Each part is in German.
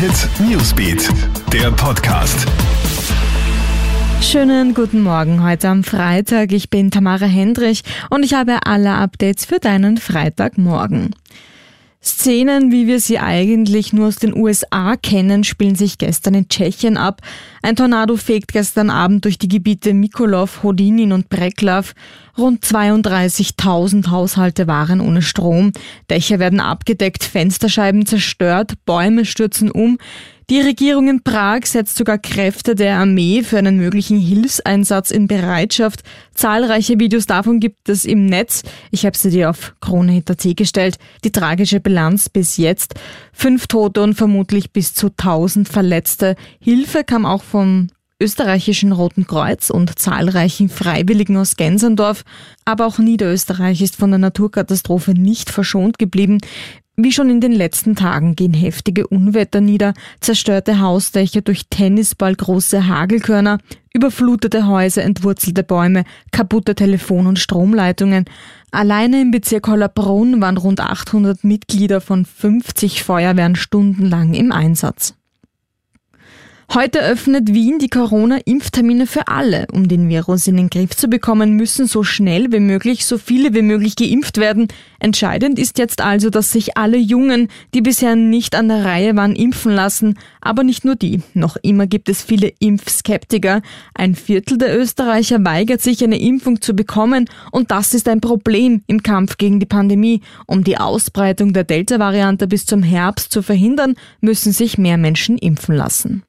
Hit Newsbeat, der Podcast. Schönen guten Morgen heute am Freitag. Ich bin Tamara Hendrich und ich habe alle Updates für deinen Freitagmorgen. Szenen, wie wir sie eigentlich nur aus den USA kennen, spielen sich gestern in Tschechien ab. Ein Tornado fegt gestern Abend durch die Gebiete Mikolov, Hodinin und Breklav. Rund 32.000 Haushalte waren ohne Strom. Dächer werden abgedeckt, Fensterscheiben zerstört, Bäume stürzen um. Die Regierung in Prag setzt sogar Kräfte der Armee für einen möglichen Hilfseinsatz in Bereitschaft. Zahlreiche Videos davon gibt es im Netz. Ich habe sie dir auf KroneHit.at gestellt. Die tragische Bilanz bis jetzt. Fünf Tote und vermutlich bis zu 1000 Verletzte. Hilfe kam auch vom österreichischen Roten Kreuz und zahlreichen Freiwilligen aus Gensendorf. Aber auch Niederösterreich ist von der Naturkatastrophe nicht verschont geblieben. Wie schon in den letzten Tagen gehen heftige Unwetter nieder, zerstörte Hausdächer durch Tennisball große Hagelkörner, überflutete Häuser, entwurzelte Bäume, kaputte Telefon- und Stromleitungen. Alleine im Bezirk Hollerbrunn waren rund 800 Mitglieder von 50 Feuerwehren stundenlang im Einsatz. Heute öffnet Wien die Corona-Impftermine für alle. Um den Virus in den Griff zu bekommen, müssen so schnell wie möglich so viele wie möglich geimpft werden. Entscheidend ist jetzt also, dass sich alle Jungen, die bisher nicht an der Reihe waren, impfen lassen. Aber nicht nur die. Noch immer gibt es viele Impfskeptiker. Ein Viertel der Österreicher weigert sich, eine Impfung zu bekommen. Und das ist ein Problem im Kampf gegen die Pandemie. Um die Ausbreitung der Delta-Variante bis zum Herbst zu verhindern, müssen sich mehr Menschen impfen lassen.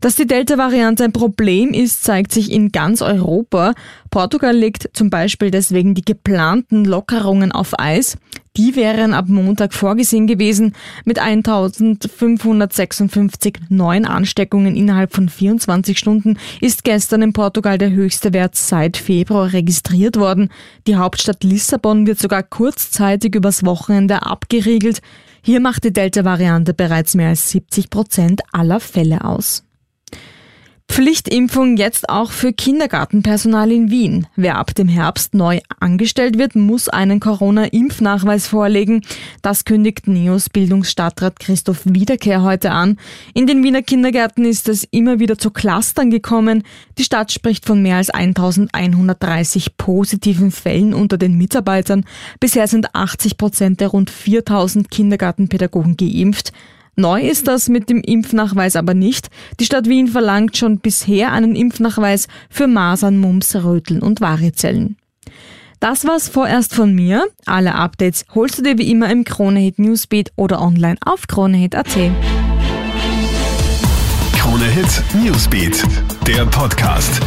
Dass die Delta-Variante ein Problem ist, zeigt sich in ganz Europa. Portugal legt zum Beispiel deswegen die geplanten Lockerungen auf Eis. Die wären ab Montag vorgesehen gewesen. Mit 1556 neuen Ansteckungen innerhalb von 24 Stunden ist gestern in Portugal der höchste Wert seit Februar registriert worden. Die Hauptstadt Lissabon wird sogar kurzzeitig übers Wochenende abgeriegelt. Hier macht die Delta-Variante bereits mehr als 70 Prozent aller Fälle aus. Pflichtimpfung jetzt auch für Kindergartenpersonal in Wien. Wer ab dem Herbst neu angestellt wird, muss einen Corona-Impfnachweis vorlegen. Das kündigt Neos Bildungsstadtrat Christoph Wiederkehr heute an. In den Wiener Kindergärten ist es immer wieder zu Clustern gekommen. Die Stadt spricht von mehr als 1130 positiven Fällen unter den Mitarbeitern. Bisher sind 80 Prozent der rund 4000 Kindergartenpädagogen geimpft. Neu ist das mit dem Impfnachweis aber nicht. Die Stadt Wien verlangt schon bisher einen Impfnachweis für Masern, Mumps, Röteln und Varizellen. Das war's vorerst von mir. Alle Updates holst du dir wie immer im Kronehit Newsbeat oder online auf kronehit.at. Kronehit Newsbeat, der Podcast.